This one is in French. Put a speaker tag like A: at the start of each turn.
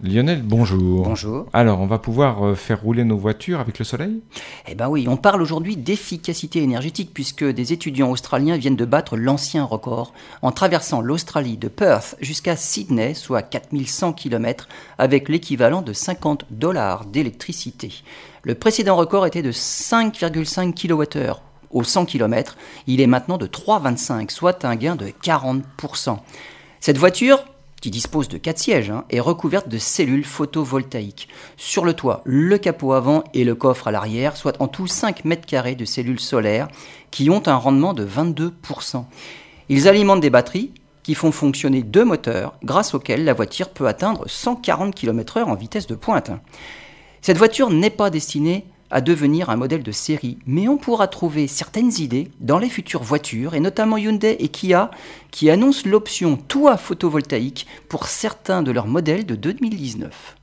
A: Lionel, bonjour.
B: Bonjour.
A: Alors, on va pouvoir euh, faire rouler nos voitures avec le soleil?
B: Eh ben oui, on parle aujourd'hui d'efficacité énergétique puisque des étudiants australiens viennent de battre l'ancien record en traversant l'Australie de Perth jusqu'à Sydney, soit 4100 km, avec l'équivalent de 50 dollars d'électricité. Le précédent record était de 5,5 kWh au 100 km. Il est maintenant de 3,25, soit un gain de 40%. Cette voiture, qui dispose de 4 sièges, hein, est recouverte de cellules photovoltaïques. Sur le toit, le capot avant et le coffre à l'arrière, soit en tout 5 mètres carrés de cellules solaires qui ont un rendement de 22%. Ils alimentent des batteries qui font fonctionner deux moteurs grâce auxquels la voiture peut atteindre 140 km/h en vitesse de pointe. Cette voiture n'est pas destinée à devenir un modèle de série, mais on pourra trouver certaines idées dans les futures voitures, et notamment Hyundai et Kia, qui annoncent l'option toit photovoltaïque pour certains de leurs modèles de 2019.